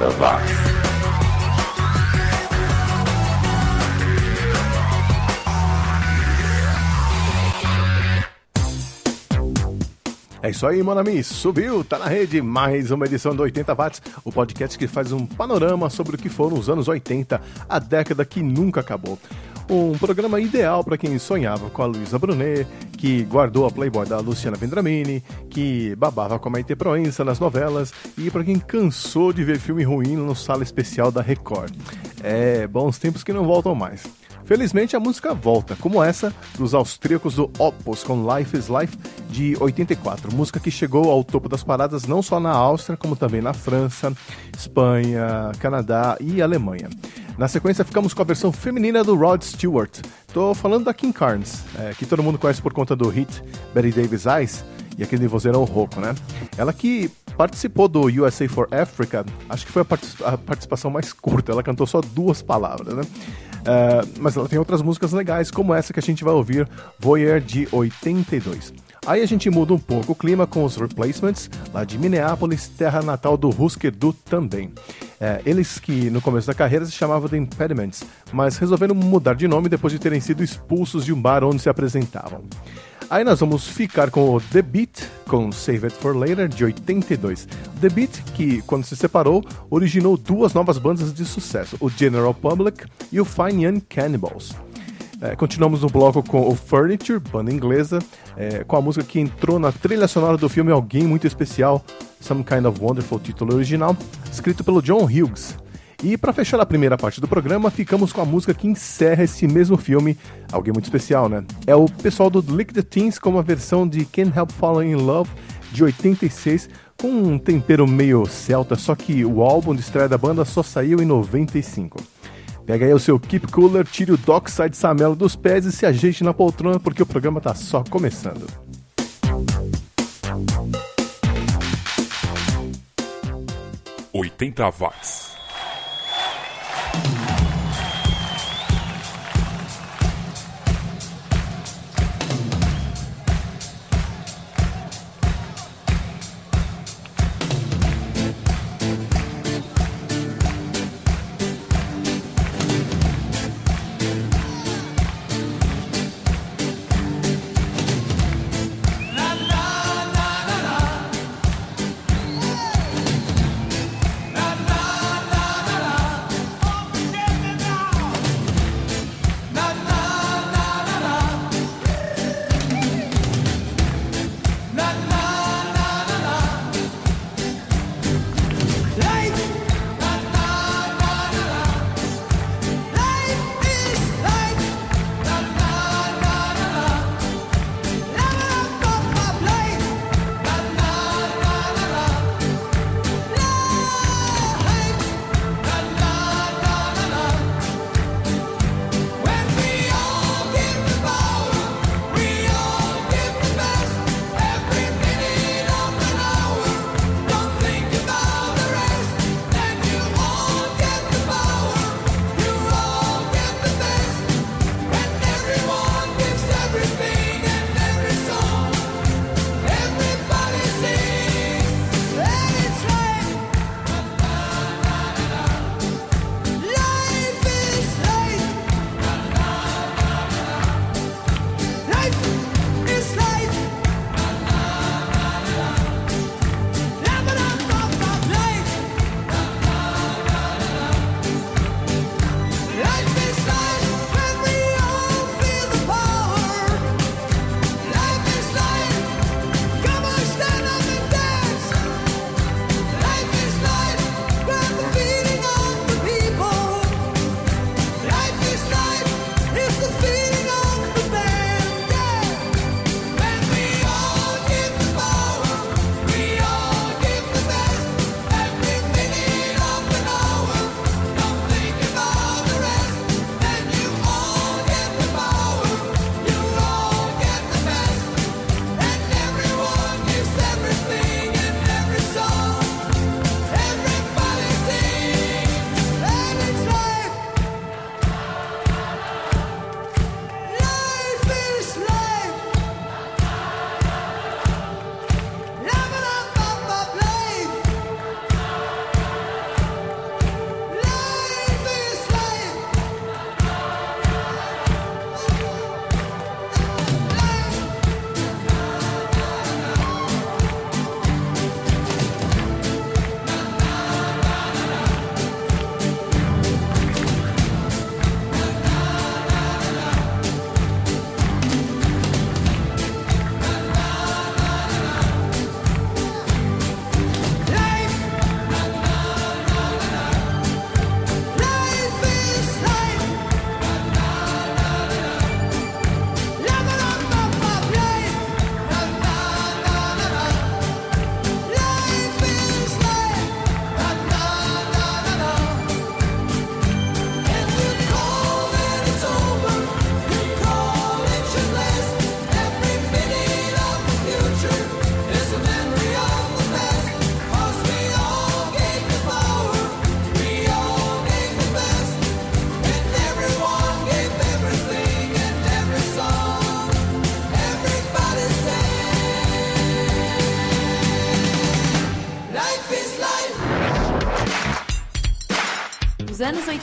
80 watts. É isso aí, Monami, subiu, tá na rede, mais uma edição do 80 Watts, o podcast que faz um panorama sobre o que foram os anos 80, a década que nunca acabou. Um programa ideal para quem sonhava com a Luísa Brunet, que guardou a Playboy da Luciana Vendramini, que babava com a Maite Proença nas novelas e para quem cansou de ver filme ruim no sala especial da Record. É, bons tempos que não voltam mais. Felizmente a música volta, como essa dos austríacos do Opus com Life is Life de 84, música que chegou ao topo das paradas não só na Áustria, como também na França, Espanha, Canadá e Alemanha. Na sequência ficamos com a versão feminina do Rod Stewart. Tô falando da Kim Carnes, é, que todo mundo conhece por conta do hit Betty Davis Eyes e aquele vozeirão rouco, né? Ela que participou do USA for Africa, acho que foi a, participação mais curta, ela cantou só duas palavras, né? Uh, mas ela tem outras músicas legais, como essa que a gente vai ouvir, Voyeur de 82. Aí a gente muda um pouco o clima com os Replacements, lá de Minneapolis, terra natal do Husker Du também. É, eles que no começo da carreira se chamavam de Impediments, mas resolveram mudar de nome depois de terem sido expulsos de um bar onde se apresentavam. Aí nós vamos ficar com o The Beat, com Save It For Later, de 82. The Beat, que quando se separou, originou duas novas bandas de sucesso, o General Public e o Fine Young Cannibals. É, continuamos no bloco com o Furniture, banda inglesa, é, com a música que entrou na trilha sonora do filme Alguém Muito Especial, Some Kind of Wonderful, título original, escrito pelo John Hughes. E para fechar a primeira parte do programa, ficamos com a música que encerra esse mesmo filme, alguém muito especial, né? É o pessoal do Lick the Teens com uma versão de Can't Help Falling in Love de 86, com um tempero meio celta, só que o álbum de estreia da banda só saiu em 95. Pega aí o seu Keep Cooler, tire o Dockside Samelo dos pés e se ajeite na poltrona porque o programa tá só começando. 80 watts. Life.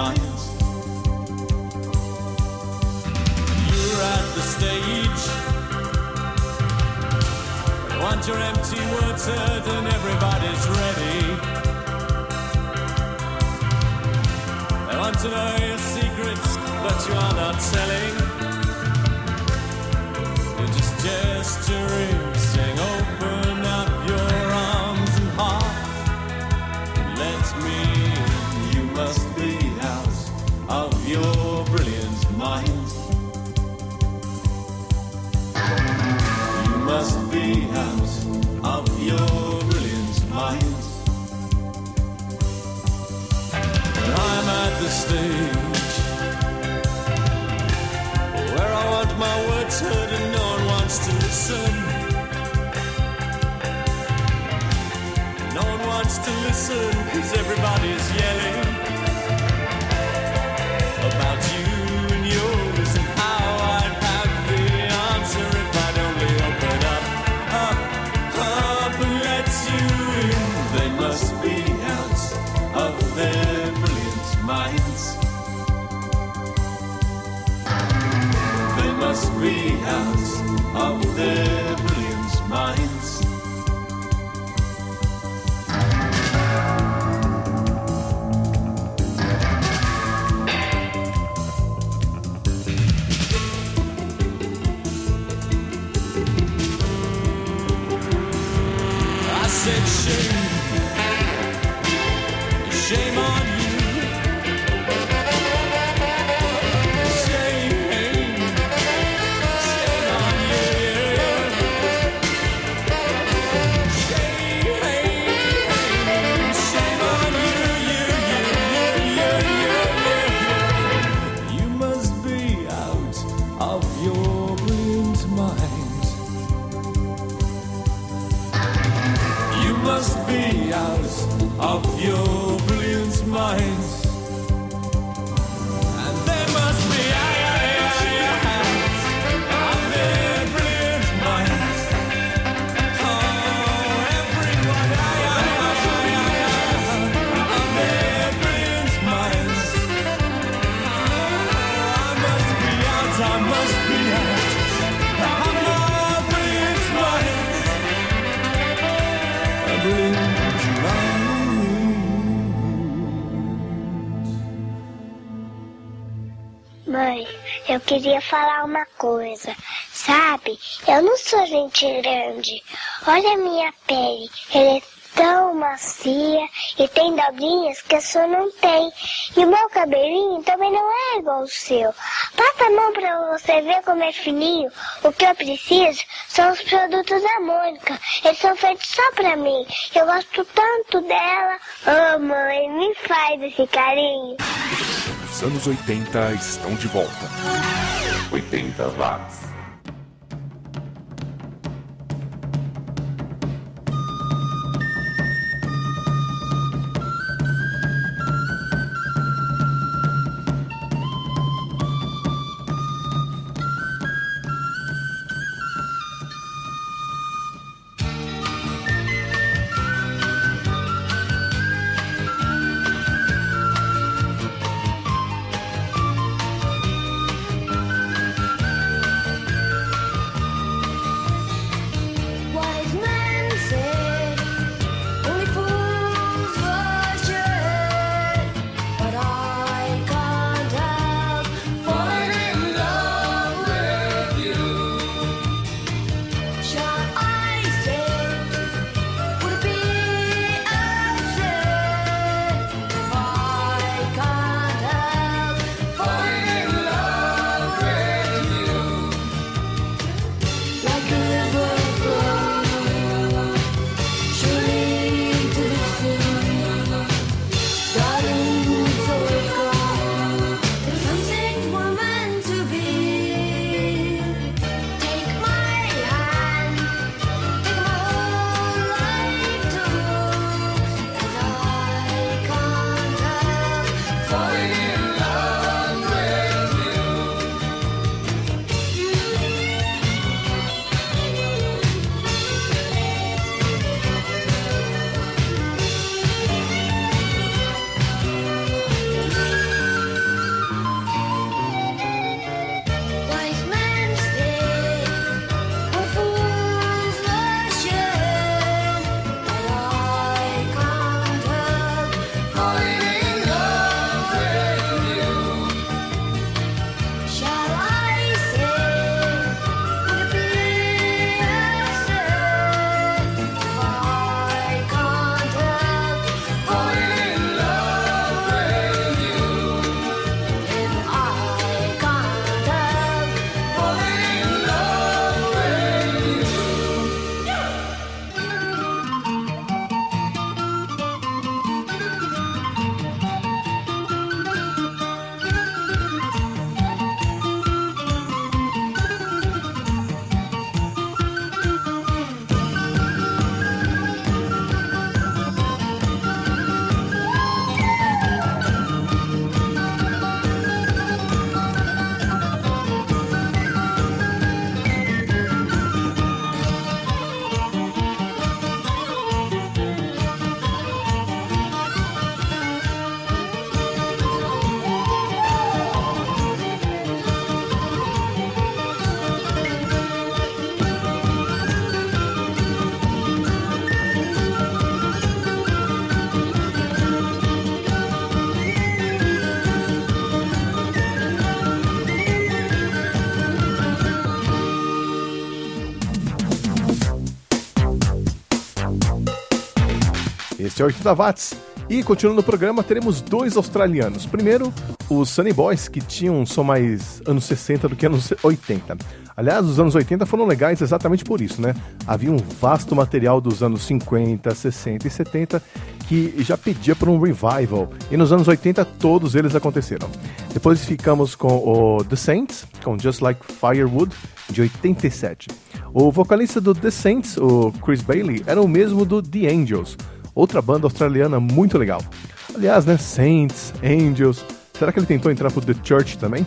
Brilliant. You're at the stage. You want your empty words heard and everybody's ready. They want to know your secrets, but you are not telling. Listen because everybody's yelling queria falar uma coisa. Sabe, eu não sou gente grande. Olha a minha pele, ela é tão macia e tem dobrinhas que a sua não tem. E o meu cabelinho também não é igual ao seu. Passa a mão pra você ver como é fininho. O que eu preciso são os produtos da Mônica. Eles são feitos só pra mim. Eu gosto tanto dela. Oh, mãe, me faz esse carinho. Os anos 80 estão de volta. sweeping the rocks. 180 watts. E continuando o programa, teremos dois australianos. Primeiro, os Sunny Boys, que tinham um som mais anos 60 do que anos 80. Aliás, os anos 80 foram legais exatamente por isso, né? Havia um vasto material dos anos 50, 60 e 70 que já pedia por um revival. E nos anos 80 todos eles aconteceram. Depois ficamos com o The Saints, com Just Like Firewood, de 87. O vocalista do The Saints, o Chris Bailey, era o mesmo do The Angels outra banda australiana muito legal. Aliás, né, Saints, Angels, será que ele tentou entrar pro The Church também?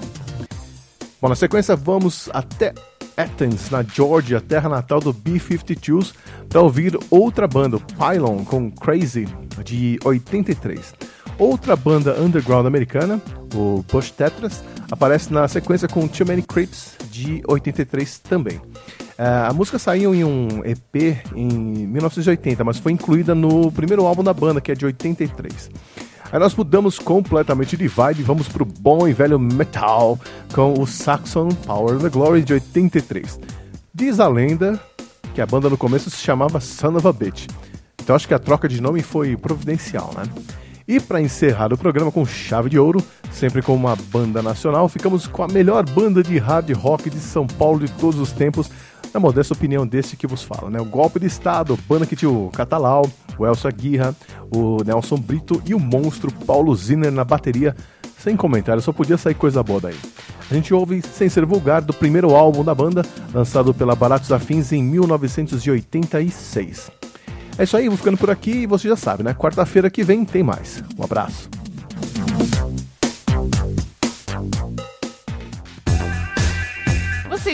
Bom, na sequência vamos até Athens, na Georgia, terra natal do B-52s, para ouvir outra banda, Pylon, com Crazy, de 83. Outra banda underground americana, o Bush Tetras, aparece na sequência com Too Many Creeps, de 83 também. Uh, a música saiu em um EP em 1980, mas foi incluída no primeiro álbum da banda, que é de 83. Aí nós mudamos completamente de vibe e vamos pro bom e velho metal com o Saxon Power the Glory de 83. Diz a lenda que a banda no começo se chamava Son of a Bitch. Então acho que a troca de nome foi providencial, né? E para encerrar o programa com chave de ouro, sempre com uma banda nacional, ficamos com a melhor banda de hard rock de São Paulo de todos os tempos, na modesta opinião desse que vos fala, né? O Golpe de Estado, o Catalau, o Elsa Guirra, o Nelson Brito e o monstro Paulo Ziner na bateria. Sem comentário, só podia sair coisa boa daí. A gente ouve Sem Ser Vulgar do primeiro álbum da banda, lançado pela Baratos Afins em 1986. É isso aí, vou ficando por aqui e você já sabe, né? Quarta-feira que vem tem mais. Um abraço.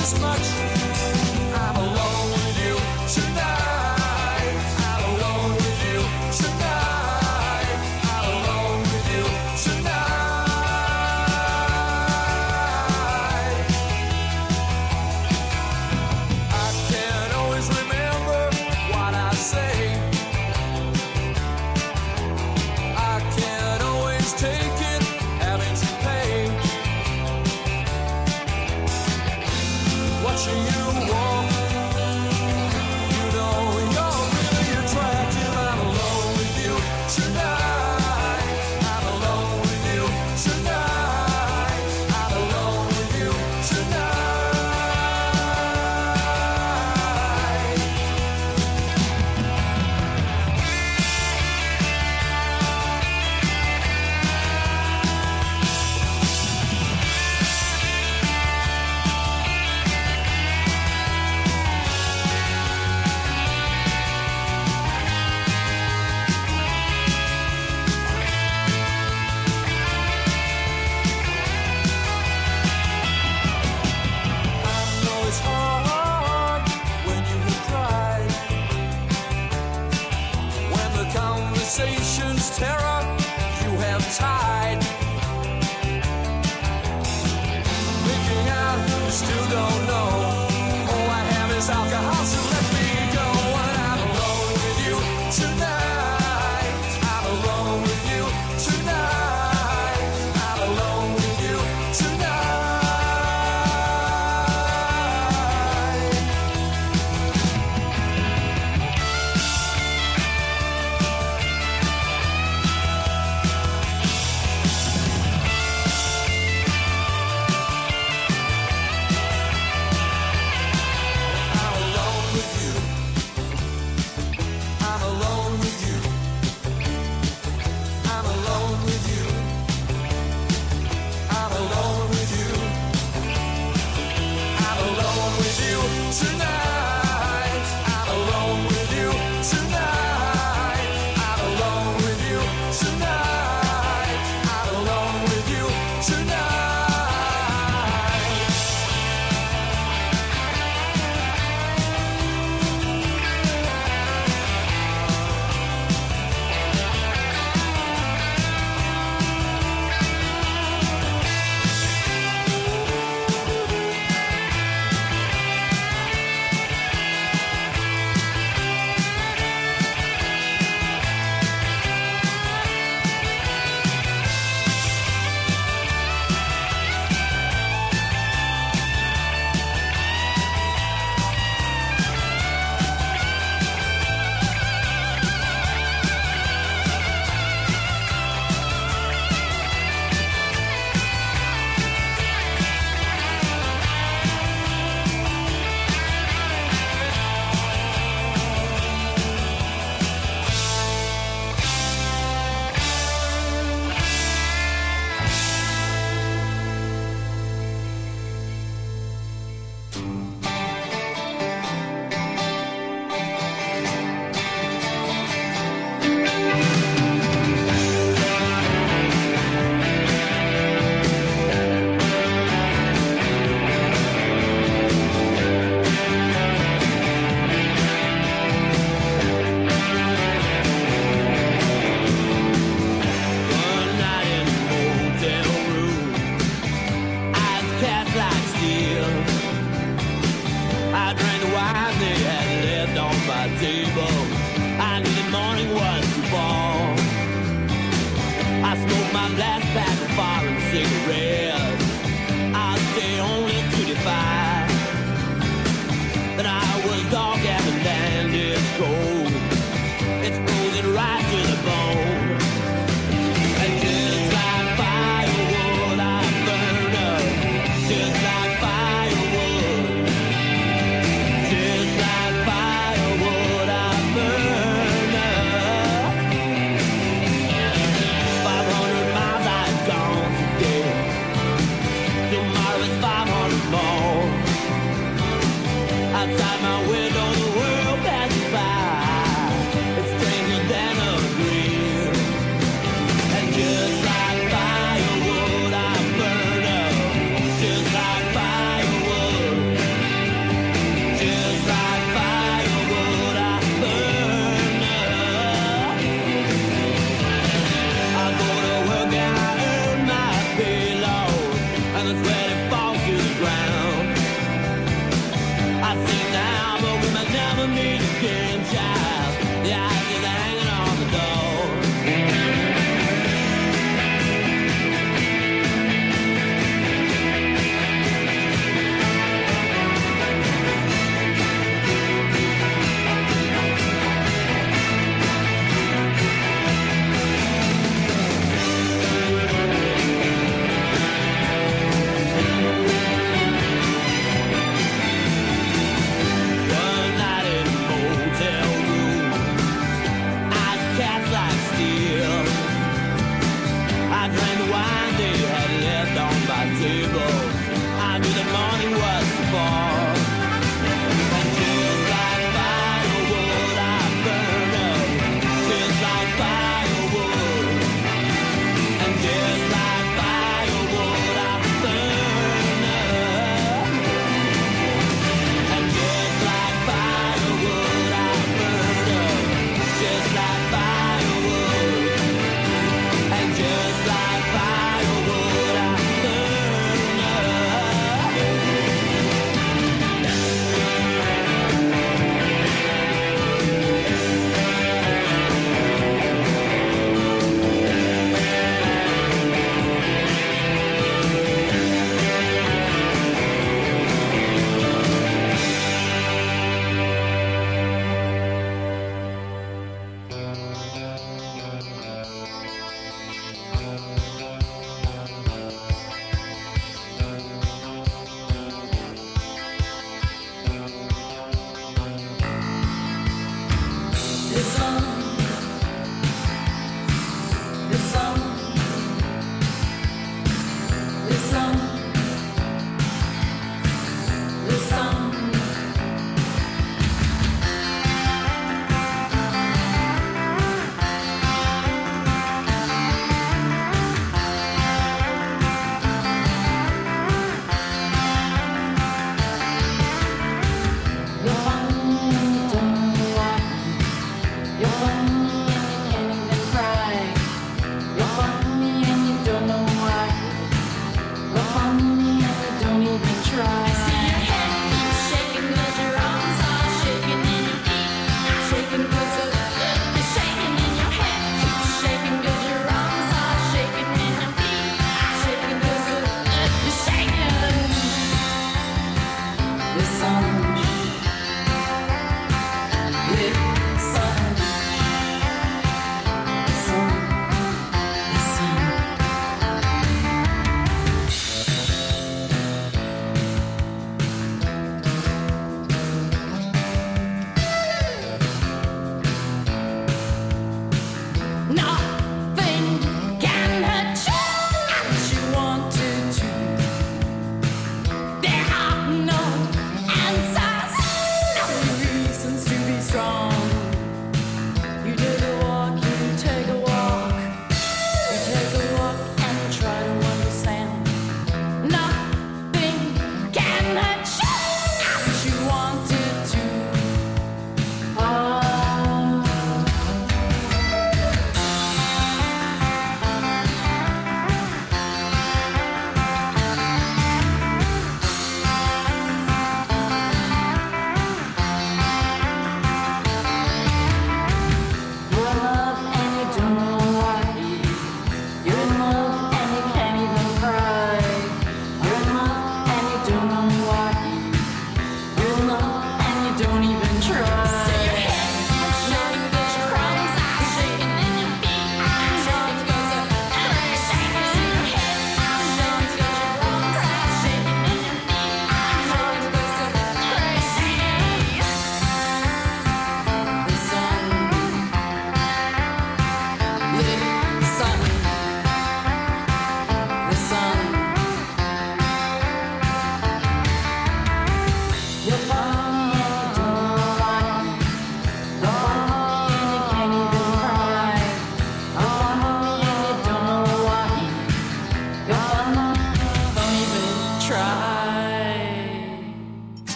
as much.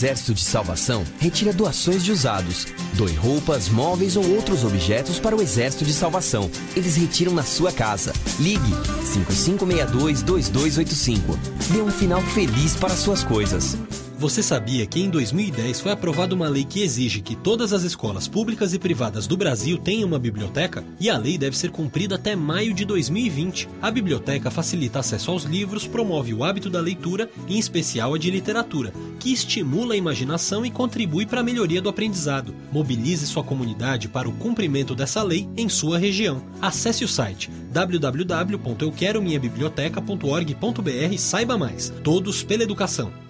Exército de Salvação retira doações de usados. Doe roupas, móveis ou outros objetos para o Exército de Salvação. Eles retiram na sua casa. Ligue 5562 2285. Dê um final feliz para suas coisas. Você sabia que em 2010 foi aprovada uma lei que exige que todas as escolas públicas e privadas do Brasil tenham uma biblioteca? E a lei deve ser cumprida até maio de 2020. A biblioteca facilita acesso aos livros, promove o hábito da leitura, em especial a de literatura, que estimula a imaginação e contribui para a melhoria do aprendizado. Mobilize sua comunidade para o cumprimento dessa lei em sua região. Acesse o site www.euquerominhabiblioteca.org.br e saiba mais. Todos pela educação.